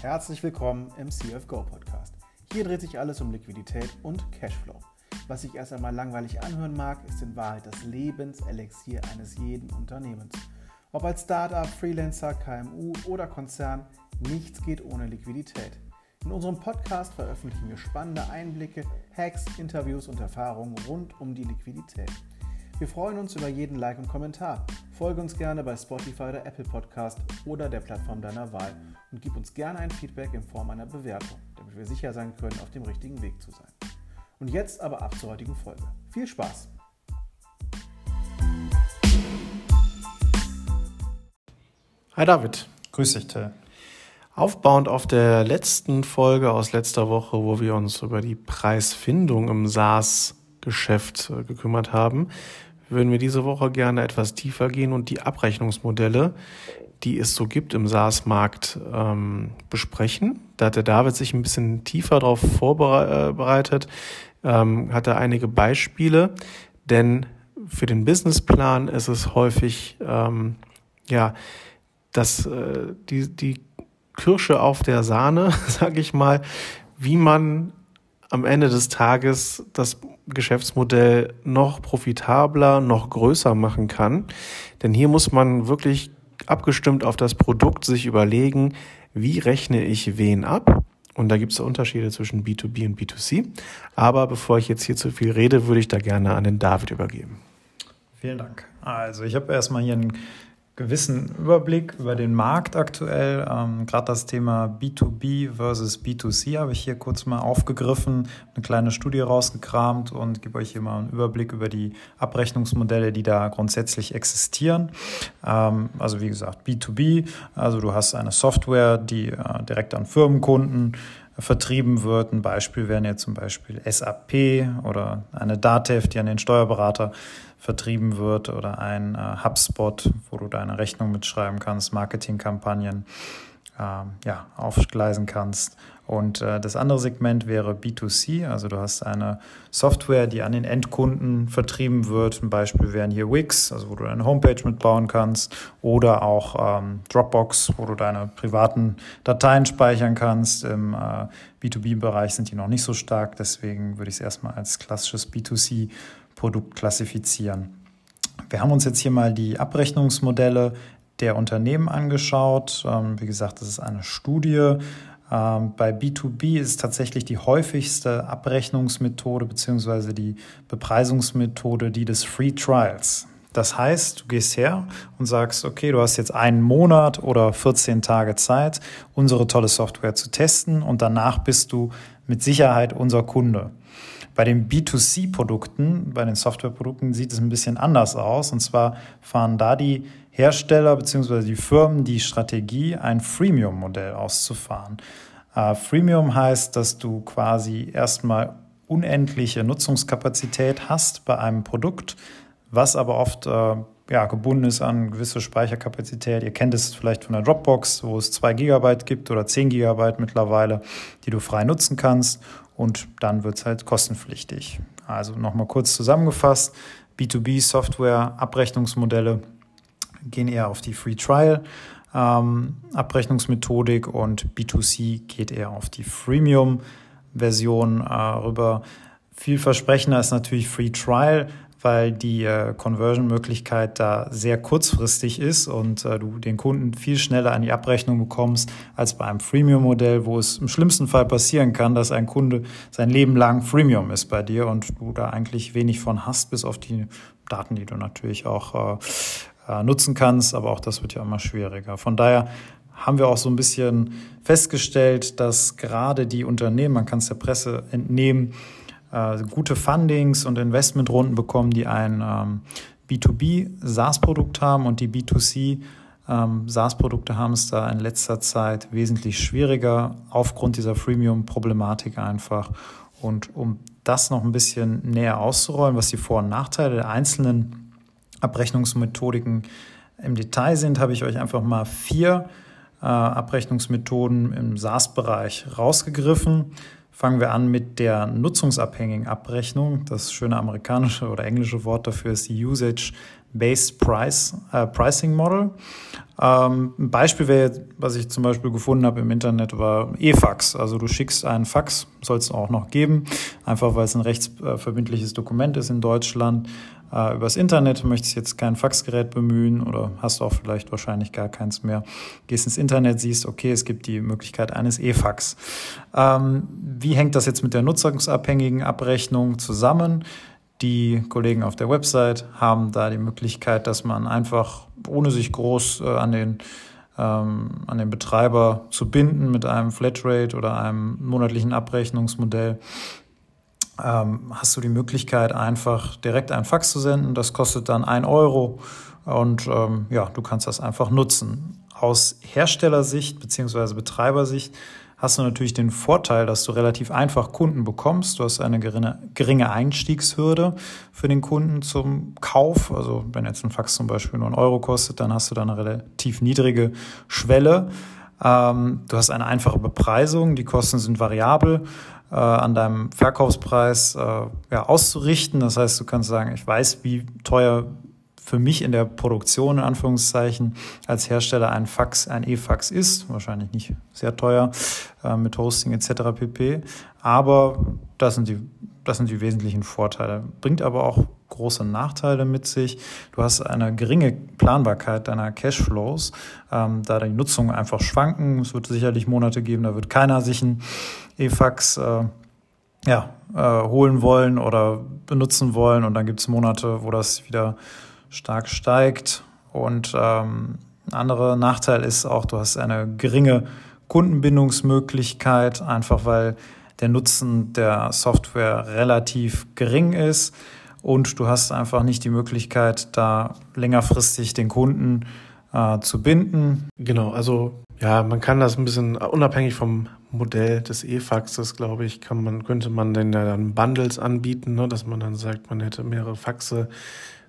Herzlich willkommen im CFGO Podcast. Hier dreht sich alles um Liquidität und Cashflow. Was sich erst einmal langweilig anhören mag, ist in Wahrheit das Lebenselixier eines jeden Unternehmens. Ob als Startup, Freelancer, KMU oder Konzern, nichts geht ohne Liquidität. In unserem Podcast veröffentlichen wir spannende Einblicke, Hacks, Interviews und Erfahrungen rund um die Liquidität. Wir freuen uns über jeden Like und Kommentar. Folge uns gerne bei Spotify oder Apple Podcast oder der Plattform deiner Wahl und gib uns gerne ein Feedback in Form einer Bewertung, damit wir sicher sein können, auf dem richtigen Weg zu sein. Und jetzt aber ab zur heutigen Folge. Viel Spaß! Hi David. Grüß dich, Till. Aufbauend auf der letzten Folge aus letzter Woche, wo wir uns über die Preisfindung im SaaS-Geschäft äh, gekümmert haben, würden wir diese Woche gerne etwas tiefer gehen und die Abrechnungsmodelle, die es so gibt im SaaS-Markt, ähm, besprechen. Da hat der David sich ein bisschen tiefer darauf vorbereitet, ähm, hat er einige Beispiele, denn für den Businessplan ist es häufig, ähm, ja, dass äh, die, die Kirsche auf der Sahne, sage ich mal, wie man am Ende des Tages das Geschäftsmodell noch profitabler, noch größer machen kann. Denn hier muss man wirklich abgestimmt auf das Produkt sich überlegen, wie rechne ich wen ab. Und da gibt es Unterschiede zwischen B2B und B2C. Aber bevor ich jetzt hier zu viel rede, würde ich da gerne an den David übergeben. Vielen Dank. Also ich habe erstmal hier einen gewissen Überblick über den Markt aktuell. Ähm, Gerade das Thema B2B versus B2C habe ich hier kurz mal aufgegriffen, eine kleine Studie rausgekramt und gebe euch hier mal einen Überblick über die Abrechnungsmodelle, die da grundsätzlich existieren. Ähm, also wie gesagt, B2B, also du hast eine Software, die äh, direkt an Firmenkunden vertrieben wird. Ein Beispiel wären jetzt zum Beispiel SAP oder eine Datev, die an den Steuerberater vertrieben wird oder ein äh, HubSpot, wo du deine Rechnung mitschreiben kannst, Marketingkampagnen äh, ja, aufgleisen kannst. Und äh, das andere Segment wäre B2C, also du hast eine Software, die an den Endkunden vertrieben wird. Ein Beispiel wären hier Wix, also wo du deine Homepage mitbauen kannst, oder auch ähm, Dropbox, wo du deine privaten Dateien speichern kannst. Im äh, B2B-Bereich sind die noch nicht so stark, deswegen würde ich es erstmal als klassisches B2C Produkt klassifizieren. Wir haben uns jetzt hier mal die Abrechnungsmodelle der Unternehmen angeschaut. Ähm, wie gesagt, das ist eine Studie. Ähm, bei B2B ist tatsächlich die häufigste Abrechnungsmethode bzw. die Bepreisungsmethode die des Free Trials. Das heißt, du gehst her und sagst, okay, du hast jetzt einen Monat oder 14 Tage Zeit, unsere tolle Software zu testen und danach bist du mit Sicherheit unser Kunde. Bei den B2C-Produkten, bei den Softwareprodukten sieht es ein bisschen anders aus. Und zwar fahren da die Hersteller bzw. die Firmen die Strategie, ein Freemium-Modell auszufahren. Äh, Freemium heißt, dass du quasi erstmal unendliche Nutzungskapazität hast bei einem Produkt, was aber oft äh, ja, gebunden ist an gewisse Speicherkapazität. Ihr kennt es vielleicht von der Dropbox, wo es zwei Gigabyte gibt oder zehn Gigabyte mittlerweile, die du frei nutzen kannst und dann wird es halt kostenpflichtig. Also nochmal kurz zusammengefasst, B2B-Software, Abrechnungsmodelle gehen eher auf die Free Trial. Ähm, Abrechnungsmethodik und B2C geht eher auf die Freemium-Version äh, rüber. Vielversprechender ist natürlich Free Trial, weil die äh, Conversion-Möglichkeit da sehr kurzfristig ist und äh, du den Kunden viel schneller an die Abrechnung bekommst als bei einem Freemium-Modell, wo es im schlimmsten Fall passieren kann, dass ein Kunde sein Leben lang Freemium ist bei dir und du da eigentlich wenig von hast, bis auf die Daten, die du natürlich auch äh nutzen kannst, aber auch das wird ja immer schwieriger. Von daher haben wir auch so ein bisschen festgestellt, dass gerade die Unternehmen, man kann es der Presse entnehmen, äh, gute Fundings und Investmentrunden bekommen, die ein ähm, B2B SaaS-Produkt haben und die B2C ähm, SaaS-Produkte haben es da in letzter Zeit wesentlich schwieriger aufgrund dieser Freemium-Problematik einfach. Und um das noch ein bisschen näher auszurollen, was die Vor- und Nachteile der einzelnen Abrechnungsmethodiken im Detail sind, habe ich euch einfach mal vier äh, Abrechnungsmethoden im SaaS-Bereich rausgegriffen. fangen wir an mit der nutzungsabhängigen Abrechnung. Das schöne amerikanische oder englische Wort dafür ist Usage-Based Price, äh, Pricing Model. Ähm, ein Beispiel wäre, was ich zum Beispiel gefunden habe im Internet, war E-Fax. Also du schickst einen Fax, soll es auch noch geben, einfach weil es ein rechtsverbindliches Dokument ist in Deutschland. Äh, übers Internet möchtest jetzt kein Faxgerät bemühen oder hast auch vielleicht wahrscheinlich gar keins mehr. Gehst ins Internet, siehst, okay, es gibt die Möglichkeit eines E-Fax. Ähm, wie hängt das jetzt mit der nutzungsabhängigen Abrechnung zusammen? Die Kollegen auf der Website haben da die Möglichkeit, dass man einfach, ohne sich groß äh, an den ähm, an den Betreiber zu binden mit einem Flatrate oder einem monatlichen Abrechnungsmodell, ähm, hast du die Möglichkeit, einfach direkt einen Fax zu senden. Das kostet dann ein Euro und ähm, ja, du kannst das einfach nutzen. Aus Herstellersicht beziehungsweise Betreibersicht hast du natürlich den Vorteil, dass du relativ einfach Kunden bekommst. Du hast eine geringe, geringe Einstiegshürde für den Kunden zum Kauf. Also wenn jetzt ein Fax zum Beispiel nur einen Euro kostet, dann hast du da eine relativ niedrige Schwelle. Ähm, du hast eine einfache Bepreisung, die Kosten sind variabel äh, an deinem Verkaufspreis äh, ja, auszurichten. Das heißt, du kannst sagen, ich weiß, wie teuer für mich in der Produktion, in Anführungszeichen, als Hersteller ein Fax, ein E-Fax ist. Wahrscheinlich nicht sehr teuer äh, mit Hosting etc. pp. Aber das sind, die, das sind die wesentlichen Vorteile. Bringt aber auch große Nachteile mit sich. Du hast eine geringe Planbarkeit deiner Cashflows, ähm, da die Nutzung einfach schwanken. Es wird sicherlich Monate geben, da wird keiner sich ein E-Fax äh, ja, äh, holen wollen oder benutzen wollen. Und dann gibt es Monate, wo das wieder stark steigt. Und ähm, ein anderer Nachteil ist auch, du hast eine geringe Kundenbindungsmöglichkeit, einfach weil der Nutzen der Software relativ gering ist und du hast einfach nicht die Möglichkeit, da längerfristig den Kunden äh, zu binden. Genau, also ja, man kann das ein bisschen unabhängig vom Modell des E-Faxes, glaube ich, kann man, könnte man denn ja dann Bundles anbieten, ne, dass man dann sagt, man hätte mehrere Faxe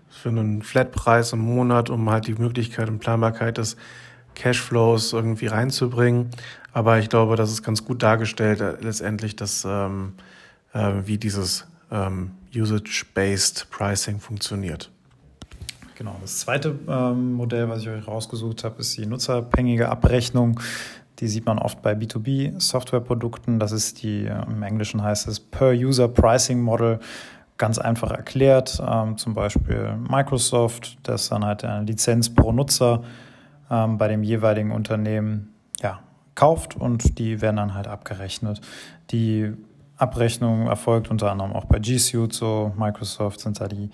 für einen Flatpreis im Monat, um halt die Möglichkeit und Planbarkeit des Cashflows irgendwie reinzubringen. Aber ich glaube, das ist ganz gut dargestellt äh, letztendlich, dass ähm, äh, wie dieses ähm, Usage-Based Pricing funktioniert. Genau, das zweite ähm, Modell, was ich euch rausgesucht habe, ist die nutzerabhängige Abrechnung. Die sieht man oft bei B2B-Softwareprodukten. Das ist die, äh, im Englischen heißt es Per-User Pricing Model ganz einfach erklärt. Ähm, zum Beispiel Microsoft, das dann halt eine Lizenz pro Nutzer ähm, bei dem jeweiligen Unternehmen ja, kauft und die werden dann halt abgerechnet. Die Abrechnung erfolgt unter anderem auch bei G Suite, so Microsoft sind da die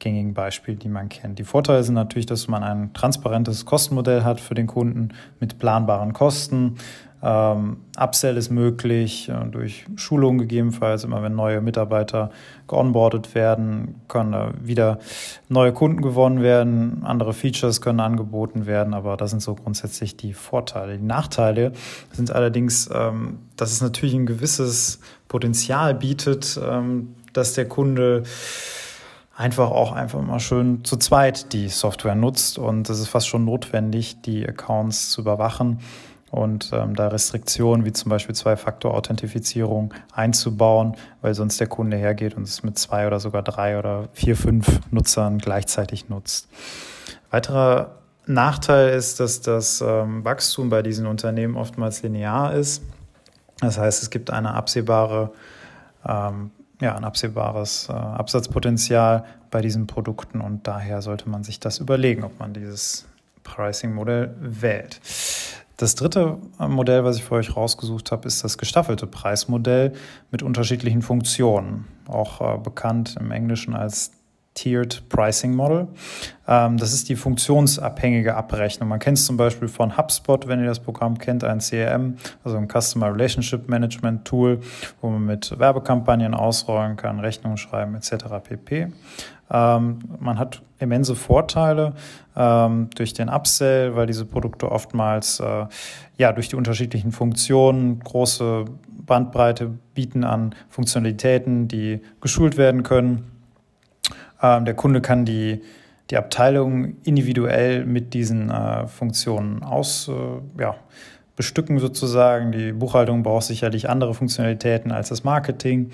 gängigen Beispiele, die man kennt. Die Vorteile sind natürlich, dass man ein transparentes Kostenmodell hat für den Kunden mit planbaren Kosten. Ähm, Upsell ist möglich äh, durch Schulungen gegebenenfalls. Immer wenn neue Mitarbeiter geonboardet werden, können wieder neue Kunden gewonnen werden. Andere Features können angeboten werden, aber das sind so grundsätzlich die Vorteile. Die Nachteile sind allerdings, ähm, dass es natürlich ein gewisses Potenzial bietet, ähm, dass der Kunde einfach auch einfach mal schön zu zweit die Software nutzt und es ist fast schon notwendig, die Accounts zu überwachen und ähm, da Restriktionen wie zum Beispiel Zwei-Faktor-Authentifizierung einzubauen, weil sonst der Kunde hergeht und es mit zwei oder sogar drei oder vier, fünf Nutzern gleichzeitig nutzt. Weiterer Nachteil ist, dass das ähm, Wachstum bei diesen Unternehmen oftmals linear ist. Das heißt, es gibt eine absehbare, ähm, ja, ein absehbares äh, Absatzpotenzial bei diesen Produkten und daher sollte man sich das überlegen, ob man dieses Pricing-Modell wählt. Das dritte Modell, was ich für euch rausgesucht habe, ist das gestaffelte Preismodell mit unterschiedlichen Funktionen, auch äh, bekannt im Englischen als Tiered Pricing Model. Ähm, das ist die funktionsabhängige Abrechnung. Man kennt es zum Beispiel von HubSpot, wenn ihr das Programm kennt, ein CRM, also ein Customer Relationship Management Tool, wo man mit Werbekampagnen ausrollen kann, Rechnungen schreiben etc. pp. Ähm, man hat immense Vorteile ähm, durch den Upsell, weil diese Produkte oftmals äh, ja durch die unterschiedlichen Funktionen große Bandbreite bieten an Funktionalitäten, die geschult werden können. Ähm, der Kunde kann die die Abteilung individuell mit diesen äh, Funktionen aus, äh, ja, bestücken sozusagen. Die Buchhaltung braucht sicherlich andere Funktionalitäten als das Marketing.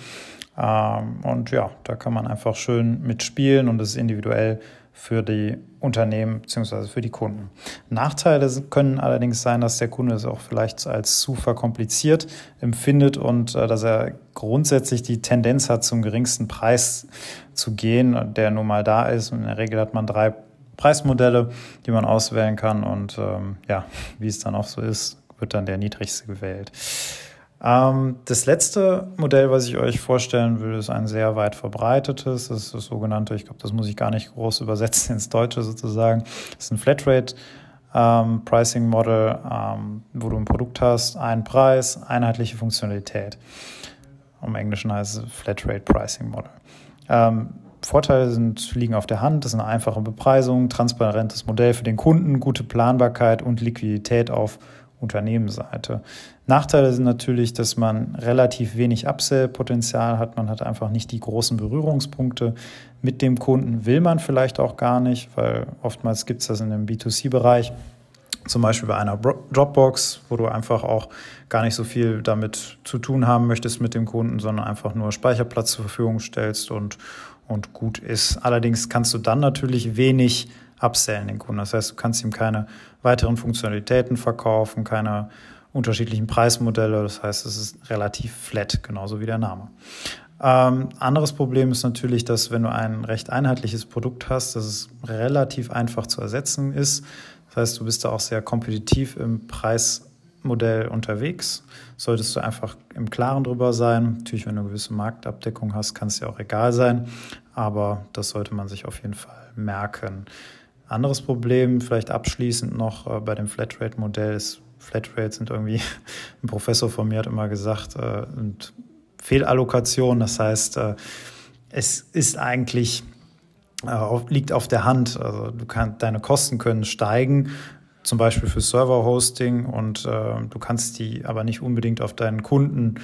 Ähm, und ja, da kann man einfach schön mitspielen und es ist individuell für die Unternehmen bzw. für die Kunden. Nachteile können allerdings sein, dass der Kunde es auch vielleicht als zu verkompliziert empfindet und äh, dass er grundsätzlich die Tendenz hat, zum geringsten Preis zu gehen, der nun mal da ist. Und in der Regel hat man drei Preismodelle, die man auswählen kann. Und ähm, ja, wie es dann auch so ist, wird dann der niedrigste gewählt. Ähm, das letzte Modell, was ich euch vorstellen will, ist ein sehr weit verbreitetes. Das ist das sogenannte, ich glaube, das muss ich gar nicht groß übersetzen ins Deutsche sozusagen. Das ist ein Flatrate. Ähm, Pricing Model, ähm, wo du ein Produkt hast, einen Preis, einheitliche Funktionalität. Im Englischen heißt es Flatrate Pricing Model. Ähm, Vorteile sind, liegen auf der Hand. Das ist eine einfache Bepreisung, transparentes Modell für den Kunden, gute Planbarkeit und Liquidität auf Unternehmensseite. Nachteile sind natürlich, dass man relativ wenig Upsell-Potenzial hat. Man hat einfach nicht die großen Berührungspunkte mit dem Kunden. Will man vielleicht auch gar nicht, weil oftmals gibt es das in dem B2C-Bereich. Zum Beispiel bei einer Dropbox, wo du einfach auch gar nicht so viel damit zu tun haben möchtest mit dem Kunden, sondern einfach nur Speicherplatz zur Verfügung stellst und, und gut ist. Allerdings kannst du dann natürlich wenig upsellen den Kunden. Das heißt, du kannst ihm keine weiteren Funktionalitäten verkaufen, keine unterschiedlichen Preismodelle. Das heißt, es ist relativ flat, genauso wie der Name. Ähm, anderes Problem ist natürlich, dass wenn du ein recht einheitliches Produkt hast, dass es relativ einfach zu ersetzen ist. Das heißt, du bist da auch sehr kompetitiv im Preismodell unterwegs. Solltest du einfach im Klaren drüber sein. Natürlich, wenn du eine gewisse Marktabdeckung hast, kann es ja auch egal sein. Aber das sollte man sich auf jeden Fall merken. Anderes Problem, vielleicht abschließend noch äh, bei dem Flatrate-Modell ist, Flatrates sind irgendwie, ein Professor von mir hat immer gesagt, äh, und Fehlallokation, das heißt, äh, es ist eigentlich, liegt auf der Hand. Also du kannst, deine Kosten können steigen, zum Beispiel für Server-Hosting und du kannst die aber nicht unbedingt auf deinen Kunden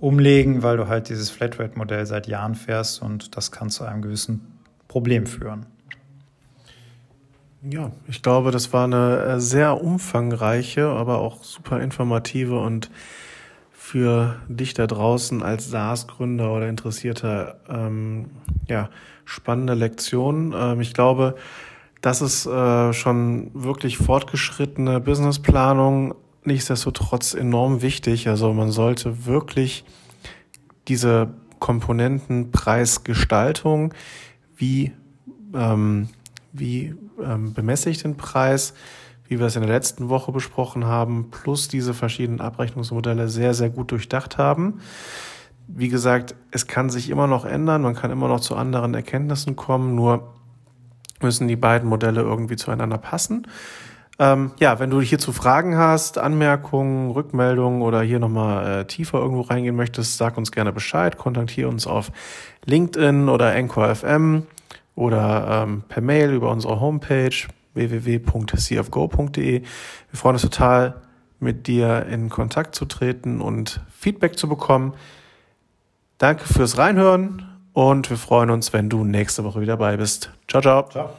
umlegen, weil du halt dieses Flatrate-Modell seit Jahren fährst und das kann zu einem gewissen Problem führen. Ja, ich glaube, das war eine äh, sehr umfangreiche, aber auch super informative und für dich da draußen als SaaS-Gründer oder Interessierter ähm, ja, spannende Lektion. Ähm, ich glaube, das ist äh, schon wirklich fortgeschrittene Businessplanung, nichtsdestotrotz enorm wichtig. Also man sollte wirklich diese Komponenten Preisgestaltung, wie ähm, wie ähm, bemesse ich den Preis, wie wir es in der letzten Woche besprochen haben, plus diese verschiedenen Abrechnungsmodelle sehr, sehr gut durchdacht haben. Wie gesagt, es kann sich immer noch ändern, man kann immer noch zu anderen Erkenntnissen kommen, nur müssen die beiden Modelle irgendwie zueinander passen. Ähm, ja, wenn du hierzu Fragen hast, Anmerkungen, Rückmeldungen oder hier nochmal äh, tiefer irgendwo reingehen möchtest, sag uns gerne Bescheid. Kontaktiere uns auf LinkedIn oder Anchor FM oder ähm, per Mail über unsere Homepage www.cfgo.de. Wir freuen uns total, mit dir in Kontakt zu treten und Feedback zu bekommen. Danke fürs Reinhören und wir freuen uns, wenn du nächste Woche wieder dabei bist. Ciao, ciao. Ciao.